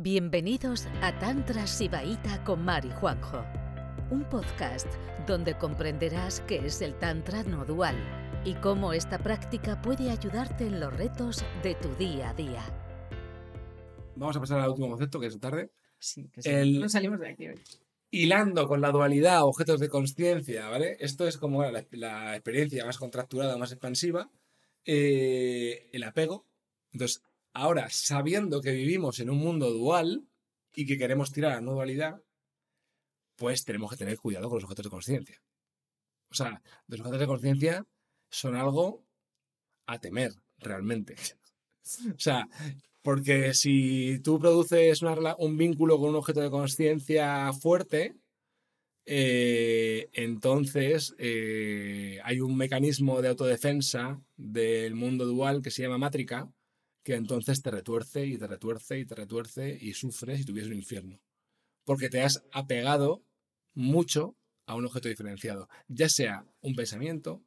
Bienvenidos a Tantra Sibaíta con Mari Juanjo, un podcast donde comprenderás qué es el Tantra no dual y cómo esta práctica puede ayudarte en los retos de tu día a día. Vamos a pasar al último concepto, que es tarde. Sí, que sí. El- No salimos de aquí hoy. Hilando con la dualidad, objetos de conciencia, ¿vale? Esto es como la, la experiencia más contracturada, más expansiva. eh, el apego. Entonces, ahora, sabiendo que vivimos en un mundo dual y que queremos tirar a la no dualidad, pues tenemos que tener cuidado con los objetos de conciencia. O sea, los objetos de conciencia son algo a temer, realmente. O sea, porque si tú produces un vínculo con un objeto de conciencia fuerte, eh, entonces eh, hay un mecanismo de autodefensa del mundo dual que se llama mátrica, que entonces te retuerce y te retuerce y te retuerce y sufres y tuvieses un infierno. Porque te has apegado mucho a un objeto diferenciado, ya sea un pensamiento,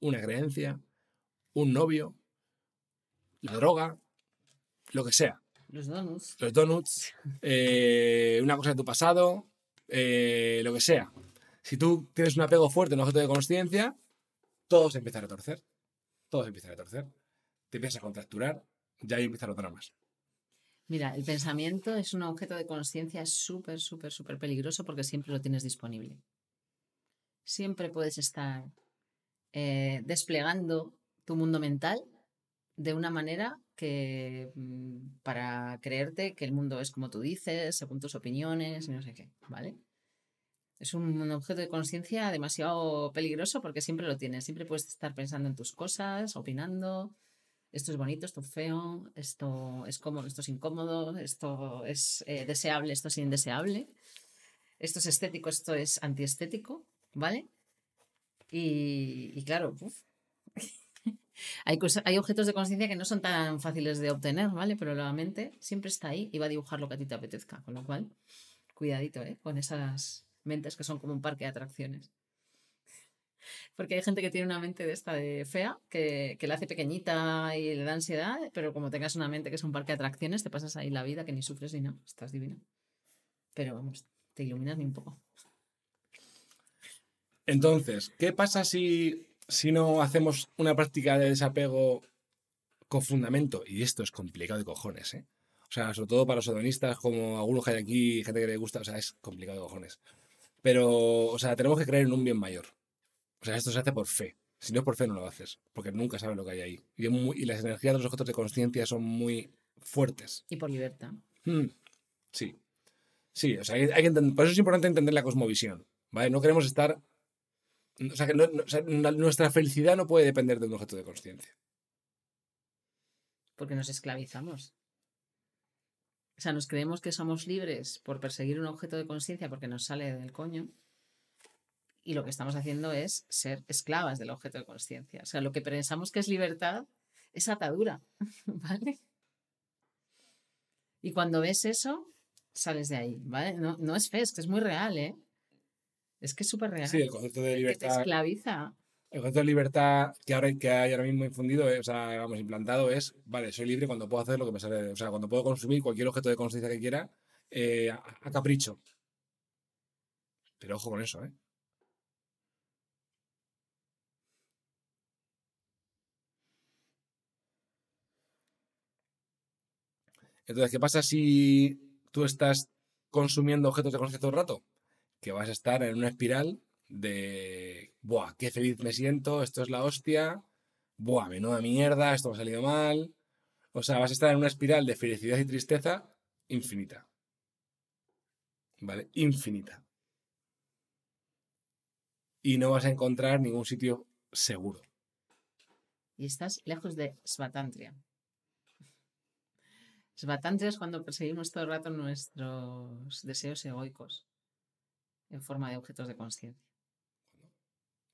una creencia, un novio, la droga, lo que sea Los donuts. los donuts, eh, una cosa de tu pasado, eh, lo que sea. Si tú tienes un apego fuerte a un objeto de conciencia, todo se empieza a retorcer. Todo se empieza a retorcer. Te empiezas a contracturar, ya ahí empiezan los dramas. Mira, el pensamiento es un objeto de conciencia súper, súper, súper peligroso porque siempre lo tienes disponible. Siempre puedes estar eh, desplegando tu mundo mental de una manera que mm, para creerte que el mundo es como tú dices, según tus opiniones no sé qué, ¿vale? Es un objeto de conciencia demasiado peligroso porque siempre lo tienes, siempre puedes estar pensando en tus cosas, opinando, esto es bonito, esto es feo, esto es cómodo, esto es incómodo, esto es eh, deseable, esto es indeseable, esto es estético, esto es antiestético, ¿vale? Y, y claro, hay, hay objetos de conciencia que no son tan fáciles de obtener, ¿vale? Pero la mente siempre está ahí y va a dibujar lo que a ti te apetezca, con lo cual, cuidadito, ¿eh? Con esas mentes que son como un parque de atracciones. Porque hay gente que tiene una mente de esta de fea, que, que la hace pequeñita y le da ansiedad, pero como tengas una mente que es un parque de atracciones, te pasas ahí la vida que ni sufres ni nada, estás divina. Pero vamos, te iluminas ni un poco. Entonces, ¿qué pasa si, si no hacemos una práctica de desapego con fundamento? Y esto es complicado de cojones, ¿eh? O sea, sobre todo para los hedonistas, como algunos que hay aquí, gente que le gusta, o sea, es complicado de cojones. Pero, o sea, tenemos que creer en un bien mayor. O sea, esto se hace por fe. Si no es por fe, no lo haces. Porque nunca sabes lo que hay ahí. Y, es muy- y las energías de los objetos de conciencia son muy fuertes. Y por libertad. Hmm, Sí. Sí, o sea, hay, hay que entender- por eso es importante entender la cosmovisión. ¿Vale? No queremos estar. O sea, que no- no- o sea, nuestra felicidad no puede depender de un objeto de conciencia. porque nos esclavizamos. O sea, nos creemos que somos libres por perseguir un objeto de conciencia porque nos sale del coño. Y lo que estamos haciendo es ser esclavas del objeto de conciencia. O sea, lo que pensamos que es libertad es atadura. ¿Vale? Y cuando ves eso, sales de ahí. ¿Vale? No, no es fe, es que es muy real, ¿eh? Es que es súper real. Sí, el concepto de que te libertad. esclaviza. El concepto de libertad que ahora que hay ahora mismo infundido, eh, o sea, vamos, implantado es, vale, soy libre cuando puedo hacer lo que me sale, o sea, cuando puedo consumir cualquier objeto de conciencia que quiera eh, a, a capricho. Pero ojo con eso, ¿eh? Entonces, ¿qué pasa si tú estás consumiendo objetos de conciencia todo el rato? Que vas a estar en una espiral de, buah, qué feliz me siento, esto es la hostia, buah, menuda mierda, esto me ha salido mal. O sea, vas a estar en una espiral de felicidad y tristeza infinita. ¿Vale? Infinita. Y no vas a encontrar ningún sitio seguro. y estás lejos de Svatantria. Svatantria es cuando perseguimos todo el rato nuestros deseos egoicos en forma de objetos de conciencia.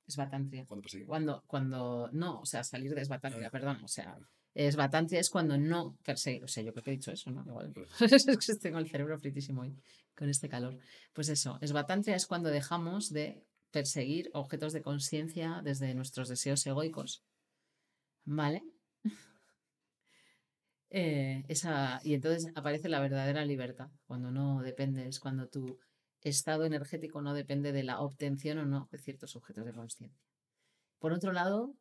Svatantria. Cuando persigue- Cuando, cuando no, o sea, salir de Svatantria, Ah. perdón, o sea, Svatantria es cuando no perseguir, o sea, yo creo que he dicho eso, ¿no? Igual. es que tengo el cerebro fritísimo hoy con este calor. Pues eso, Svatantria es cuando dejamos de perseguir objetos de conciencia desde nuestros deseos egoicos, ¿vale? Eh, esa, y entonces aparece la verdadera libertad, cuando no dependes, cuando tu estado energético no depende de la obtención o no de ciertos objetos de conciencia. Por otro lado,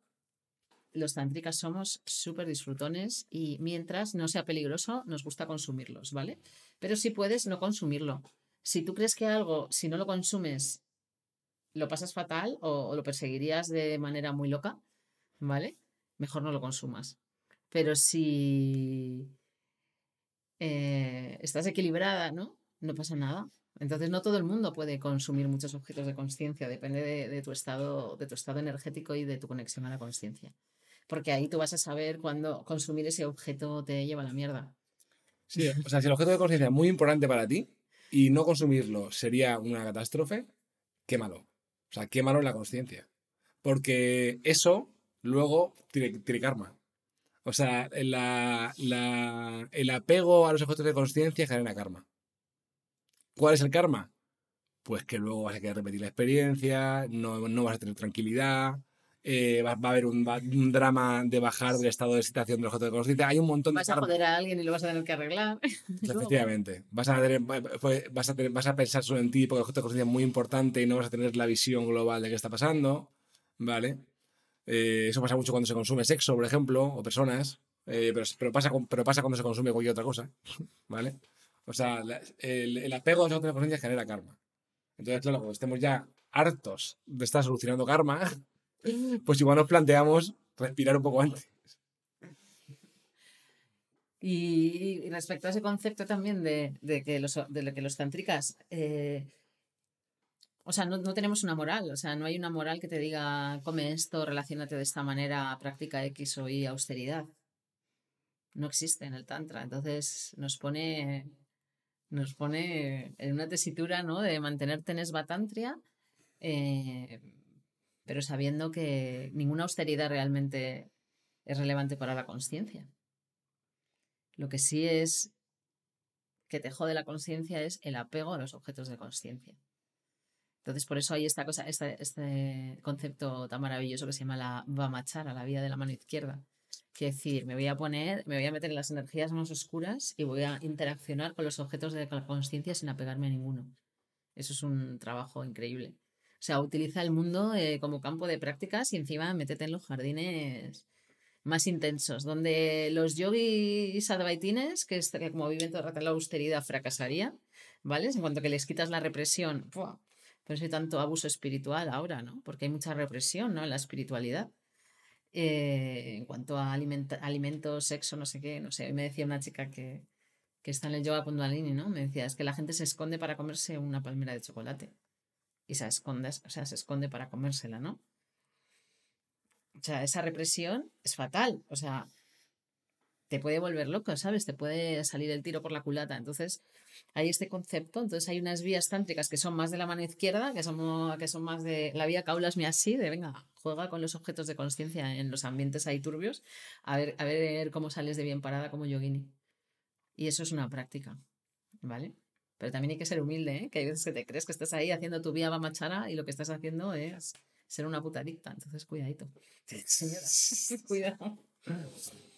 los tántricas somos súper disfrutones y mientras no sea peligroso, nos gusta consumirlos, ¿vale? Pero si puedes, no consumirlo. Si tú crees que algo, si no lo consumes, lo pasas fatal o, lo perseguirías de manera muy loca, ¿vale? Mejor no lo consumas. Pero si eh, estás equilibrada, ¿no? No pasa nada. Entonces no todo el mundo puede consumir muchos objetos de conciencia, depende de, tu estado, de tu estado energético y de tu conexión a la conciencia. Porque ahí tú vas a saber cuándo consumir ese objeto te lleva a la mierda. Sí, o sea, si el objeto de conciencia es muy importante para ti y no consumirlo sería una catástrofe, quémalo. O sea, quémalo en la conciencia. Porque eso luego tiene, karma. O sea, el apego a los objetos de conciencia genera karma. ¿Cuál es el karma? Pues que luego vas a querer repetir la experiencia, no, no vas a tener tranquilidad, eh, va, a haber un, drama de bajar del estado de excitación del objeto de conciencia. Hay un montón de. Vas a joder a alguien y lo vas a tener que arreglar. Efectivamente. Vas a, vas, a vas a pensar solo en ti porque el objeto de conciencia es muy importante y no vas a tener la visión global de qué está pasando. ¿Vale? Eh, eso pasa mucho cuando se consume sexo, por ejemplo, o personas. Eh, pero, pero, pasa, pero pasa cuando se consume cualquier otra cosa. ¿Vale? O sea, el, el, apego a los objetos de conciencia genera karma. Entonces, claro, cuando estemos ya hartos de estar solucionando karma, pues igual nos planteamos respirar un poco antes. Y, respecto a ese concepto también de, que, los, de que los tantricas, eh, o sea, no, tenemos una moral, o sea, no hay una moral que te diga, come esto, relacionate de esta manera, práctica X o Y, austeridad. No existe en el Tantra, entonces nos pone, nos pone en una tesitura, ¿no? De mantenerte en esbatantria, eh, pero sabiendo que ninguna austeridad realmente es relevante para la conciencia. Lo que sí es que te jode la conciencia es el apego a los objetos de conciencia. Entonces, por eso hay esta cosa, este, este, concepto tan maravilloso que se llama la Vamachara, la vía de la mano izquierda. Que decir, me voy a poner, me voy a meter en las energías más oscuras y voy a interaccionar con los objetos de la conciencia sin apegarme a ninguno. Eso es un trabajo increíble. O sea, utiliza el mundo eh, como campo de prácticas y encima métete en los jardines más intensos, donde los yogis advaitines, que, es, que como viven todo el la austeridad, fracasarían, ¿vale? En cuanto que les quitas la represión, ¡pua! Por eso hay tanto abuso espiritual ahora, ¿no? Porque hay mucha represión, ¿no? En la espiritualidad. Eh, en cuanto a alimentos, sexo, no sé qué, no sé, me decía una chica que, que está en el yoga kundalini, ¿no? Me decía, es que la gente se esconde para comerse una palmera de chocolate y se esconde, o sea, se esconde para comérsela, ¿no? O sea, esa represión es fatal, o sea, te puede volver loco, ¿sabes? Te puede salir el tiro por la culata. Entonces, hay este concepto, entonces hay unas vías tántricas que son más de la mano izquierda, que son, que son más de la vía caulas me así, de venga, juega con los objetos de conciencia en los ambientes ahí turbios, a ver, a ver cómo sales de bien parada como yogini. Y eso es una práctica, ¿vale? Pero también hay que ser humilde, ¿eh? que hay veces que te crees que estás ahí haciendo tu vía machara y lo que estás haciendo es ser una puta adicta. Entonces, cuidadito. Señora, cuidado.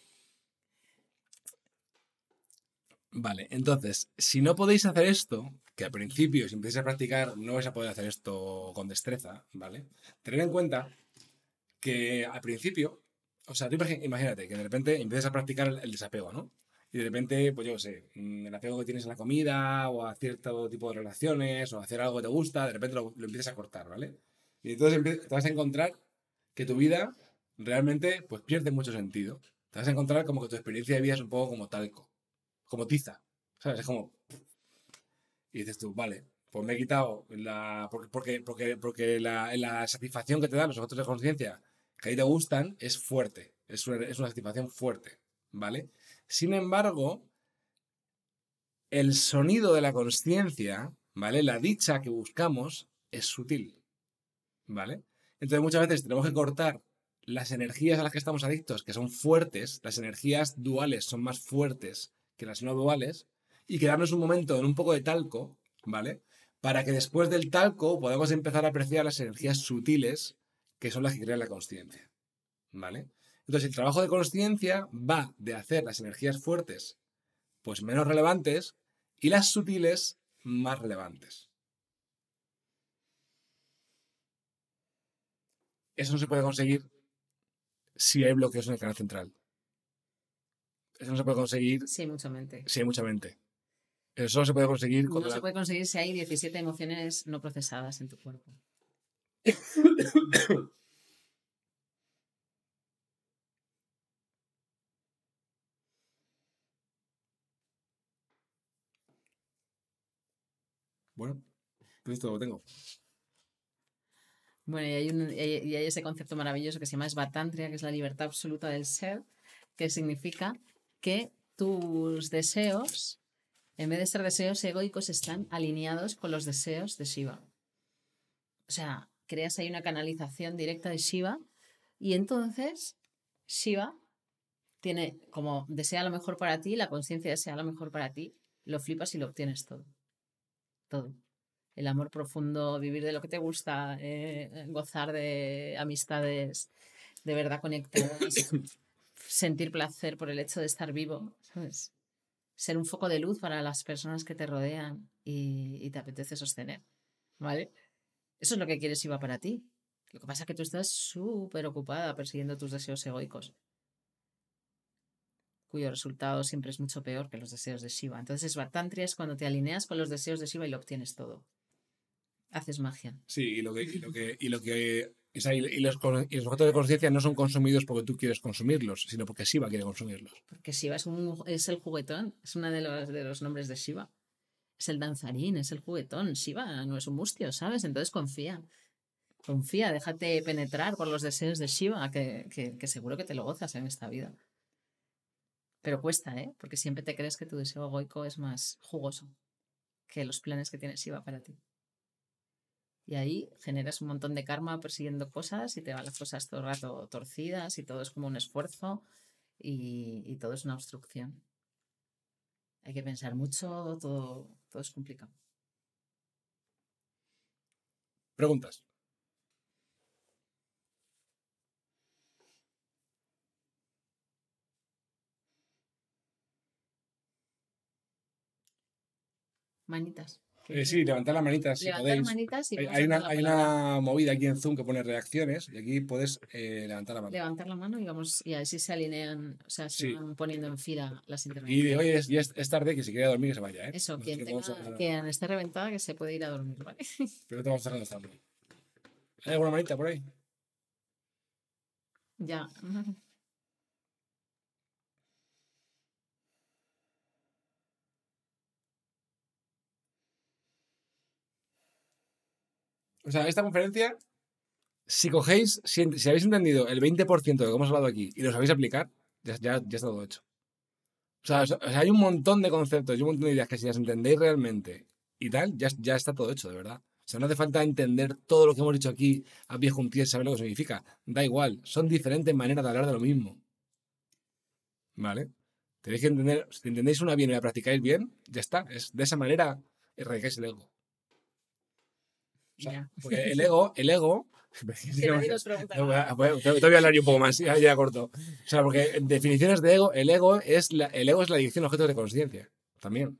Vale, entonces, si no podéis hacer esto, que al principio, si empezáis a practicar, no vais a poder hacer esto con destreza, ¿vale? Tener en cuenta que al principio, o sea, tú imagínate que de repente empiezas a practicar el desapego, ¿no? y de repente, pues yo sé, mm, el apego que tienes a la comida o a cierto tipo de relaciones o a hacer algo que te gusta, de repente lo, empiezas a cortar, ¿vale? Y entonces te vas a encontrar que tu vida realmente pues pierde mucho sentido. Te vas a encontrar como que tu experiencia de vida es un poco como talco, como tiza, ¿sabes? Es como... Y dices tú, vale, pues me he quitado la... Porque, porque, porque la, la satisfacción que te dan los objetos de conciencia que ahí te gustan es fuerte, es es una satisfacción fuerte, ¿vale? Sin embargo, el sonido de la conciencia, ¿vale? La dicha que buscamos es sutil, ¿vale? Entonces muchas veces tenemos que cortar las energías a las que estamos adictos, que son fuertes, las energías duales son más fuertes que las no duales, y quedarnos un momento en un poco de talco, ¿vale? Para que después del talco podamos empezar a apreciar las energías sutiles, que son las que crean la conciencia, ¿vale? Entonces, el trabajo de conciencia va de hacer las energías fuertes pues menos relevantes y las sutiles más relevantes. Eso no se puede conseguir si hay bloqueos en el canal central. Eso no se puede conseguir Sí, mucha mente. hay mucha mente. Eso solo se puede conseguir No se puede conseguir si hay 17 emociones no procesadas en tu cuerpo. Bueno, esto lo tengo. Bueno, y hay, un- y hay- y hay ese concepto maravilloso que se llama Svatantria, que es la libertad absoluta del ser, que significa que tus deseos, en vez de ser deseos egoicos, están alineados con los deseos de Shiva. O sea, creas ahí una canalización directa de Shiva y entonces Shiva tiene como desea lo mejor para ti, la conciencia desea lo mejor para ti, lo flipas y lo obtienes todo. Todo el amor profundo, vivir de lo que te gusta, eh, gozar de amistades de verdad conectadas, sentir placer por el hecho de estar vivo, ¿sabes? Ser un foco de luz para las personas que te rodean y, y te apetece sostener, ¿vale? Eso es lo que quieres Shiva para ti. Lo que pasa es que tú estás súper ocupada persiguiendo tus deseos egoicos, cuyo resultado siempre es mucho peor que los deseos de Shiva. Entonces, Svartantria es cuando te alineas con los deseos de Shiva y lo obtienes todo. Haces magia. Sí, y lo que, y lo que, y lo que y, los, los objetos de conciencia no son consumidos porque tú quieres consumirlos, sino porque Shiva quiere consumirlos. Porque Shiva es, un, es el juguetón, es uno de los, de los nombres de Shiva. Es el danzarín, es el juguetón. Shiva no es un mustio, ¿sabes? Entonces confía. Confía, déjate penetrar por los deseos de Shiva, que, que, que seguro que te lo gozas en esta vida. Pero cuesta, ¿eh? Porque siempre te crees que tu deseo egoico es más jugoso que los planes que tiene Shiva para ti. Y ahí generas un montón de karma persiguiendo cosas y te van las cosas todo el rato torcidas y todo es como un esfuerzo y, y todo es una obstrucción. Hay que pensar mucho, todo, todo es complicado. Preguntas. Manitas. Eh, sí, levantar las manitas si podéis. manitas y Hay, una, hay una movida aquí en Zoom que pone reacciones y aquí puedes eh, levantar la mano. Levantar la mano y vamos, y así se alinean, o sea, se Sí. van poniendo en fila las Y de intervenciones. oye, es, ya es, es tarde, que si quiere dormir que se vaya, ¿eh? Eso, quien, tenga, vamos a- quien esté reventada que se puede ir a dormir, ¿vale? Pero te vamos a dejar donde estamos. ¿Hay alguna manita por ahí? ya. O sea, esta conferencia, si cogéis, si, habéis entendido el 20% de lo que hemos hablado aquí y lo sabéis aplicar, ya, está todo hecho. O sea, hay un montón de conceptos y un montón de ideas que si las entendéis realmente y tal, ya, está todo hecho, de verdad. O sea, no hace falta entender todo lo que hemos dicho aquí a pie juntillas saber lo que significa. Da igual, son diferentes maneras de hablar de lo mismo. ¿Vale? Tenéis que entender, si entendéis una bien y la practicáis bien, ya está. Es de esa manera erradicáis el ego. O sea, Ya. porque el ego, el ego. Te voy a hablar yo un poco más, ya, ya corto. O sea, porque en definiciones de ego, el ego es la, el ego es la adicción a objetos de conciencia, también.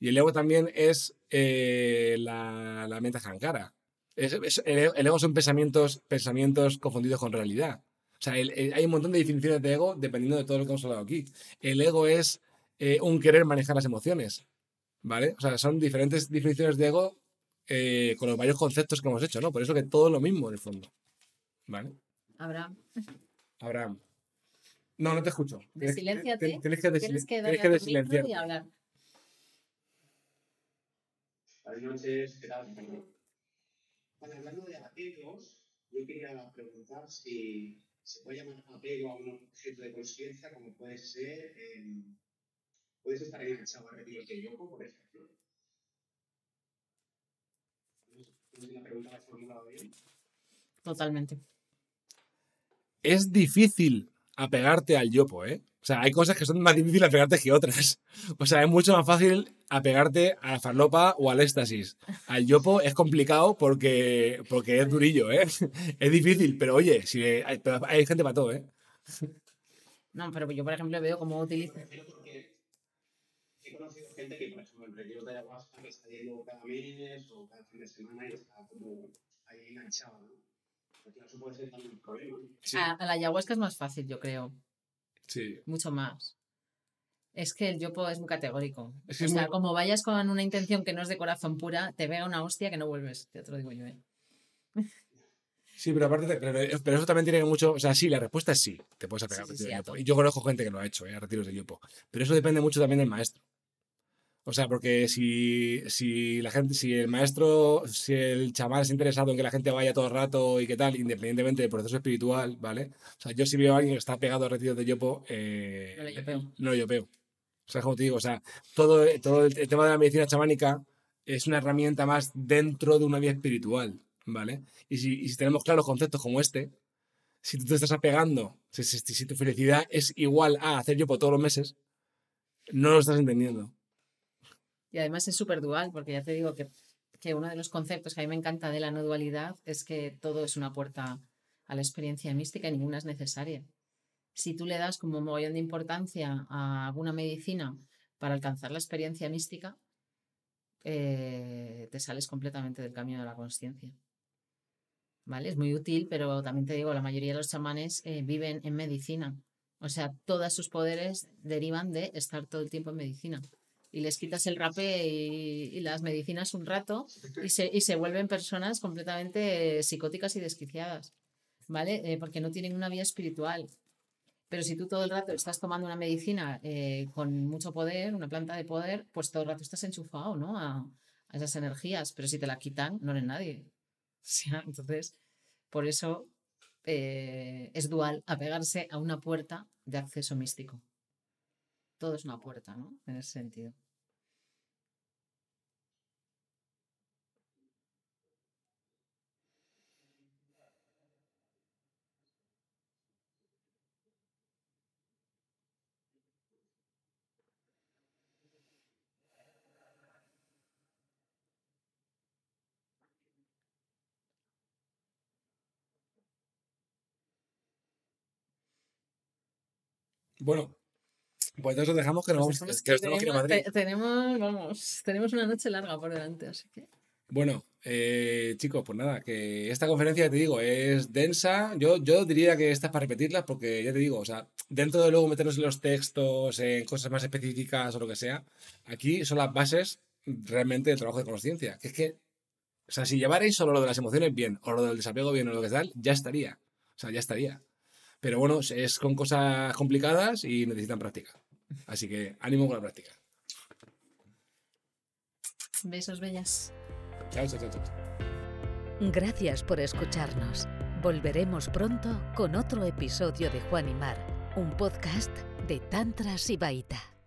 Y el ego también es eh, la, la mente jankara. Es- es- el, ego- el ego son pensamientos, pensamientos confundidos con realidad. O sea, el- el- hay un montón de definiciones de ego dependiendo de todo lo que hemos hablado aquí. El ego es eh, un querer manejar las emociones. ¿Vale? O sea, son diferentes definiciones de ego eh, con los varios conceptos que hemos hecho, ¿no? Por eso que todo es lo mismo en el fondo. ¿Vale? Abraham, Abraham. No, no te escucho. Desilénciate. tienes- Tienes que, tienes que desilenciarte. y hablar. Buenas noches, ¿qué tal? Bueno, hablando de apegos, yo quería preguntar si se puede llamar apego a un objeto de conciencia como puede ser, eh, puedes estar enganchado a retiros de yoga, por ejemplo. No sé si la pregunta la he formulado bien. Totalmente. Es difícil apegarte al yopo, ¿eh? O sea, hay cosas que son más difíciles apegarte que otras. O sea, es mucho más fácil apegarte a la farlopa o al éxtasis. Al yopo es complicado porque, porque es durillo, ¿eh? Es difícil, pero oye, si hay, hay gente para todo, ¿eh? No, pero yo, por ejemplo, veo cómo utiliza. Me refiero porque he conocido gente que, por ejemplo, en retiros de ayahuasca que está yendo cada mes o cada fin de semana y está como ahí enganchado, ¿no? Porque eso puede ser también un problema. A, a la ayahuasca es más fácil, yo creo. Sí. Mucho más. Es que el yopo es muy categórico. Es que o sea, muy- como vayas con una intención que no es de corazón pura, te pega una hostia que no vuelves. Te lo digo yo, ¿eh? Sí, pero aparte, pero, pero eso también tiene mucho. O sea, sí, la respuesta es sí. Te puedes apegar Sí, a sí, retiros sí, de a. Y yo conozco gente que lo ha hecho, ¿eh? a retiros de yopo. Pero eso depende mucho también del maestro. O sea, porque si, si la gente, si el maestro, si el chamán es interesado en que la gente vaya todo el rato y qué tal, independientemente del proceso espiritual, ¿vale? O sea, yo si veo a alguien que está pegado a retiros de yopo, eh, No le yopeo. no lo yopeo. O sea, como te digo, o sea, todo, todo el, el tema de la medicina chamánica es una herramienta más dentro de una vía espiritual, ¿vale? Y si, y si tenemos claros conceptos como este, si tú te estás apegando, si, si- si tu felicidad es igual a hacer yopo todos los meses, no lo estás entendiendo. Y además es súper dual, porque ya te digo que, que uno de los conceptos que a mí me encanta de la no dualidad es que todo es una puerta a la experiencia mística y ninguna es necesaria. Si tú le das como mogollón de importancia a alguna medicina para alcanzar la experiencia mística, eh, te sales completamente del camino de la consciencia. ¿Vale? Es muy útil, pero también te digo, la mayoría de los chamanes eh, viven en medicina. O sea, todos sus poderes derivan de estar todo el tiempo en medicina y les quitas el rapé y, y las medicinas un rato y se, y se vuelven personas completamente psicóticas y desquiciadas, ¿vale? Eh, porque no tienen una vía espiritual. Pero si tú todo el rato estás tomando una medicina eh, con mucho poder, una planta de poder, pues todo el rato estás enchufado, ¿no? A, a esas energías. Pero si te la quitan, no eres nadie. O sea, entonces, por eso eh, es dual apegarse a una puerta de acceso místico. Todo es una puerta, ¿no? En ese sentido. Bueno, pues entonces dejamos que nos Pues vamos, que tenemos que Madrid. te- tenemos, vamos, tenemos una noche larga por delante, así que. Bueno, eh, chicos, pues nada, que esta conferencia, te digo, es densa. Yo, yo diría que esta es para repetirla porque, ya te digo, o sea, dentro de luego meternos en los textos, en cosas más específicas o lo que sea, aquí son las bases realmente del trabajo de conciencia. Que es que, o sea, si llevarais solo lo de las emociones bien, o lo del desapego bien, o lo que tal, ya estaría. O sea, ya estaría. Pero bueno, es con cosas complicadas y necesitan práctica. Así que ánimo con la práctica. Besos bellas. Chao, chao, chao. chao. Gracias por escucharnos. Volveremos pronto con otro episodio de Juan y Mar, un podcast de Tantra Sibaita.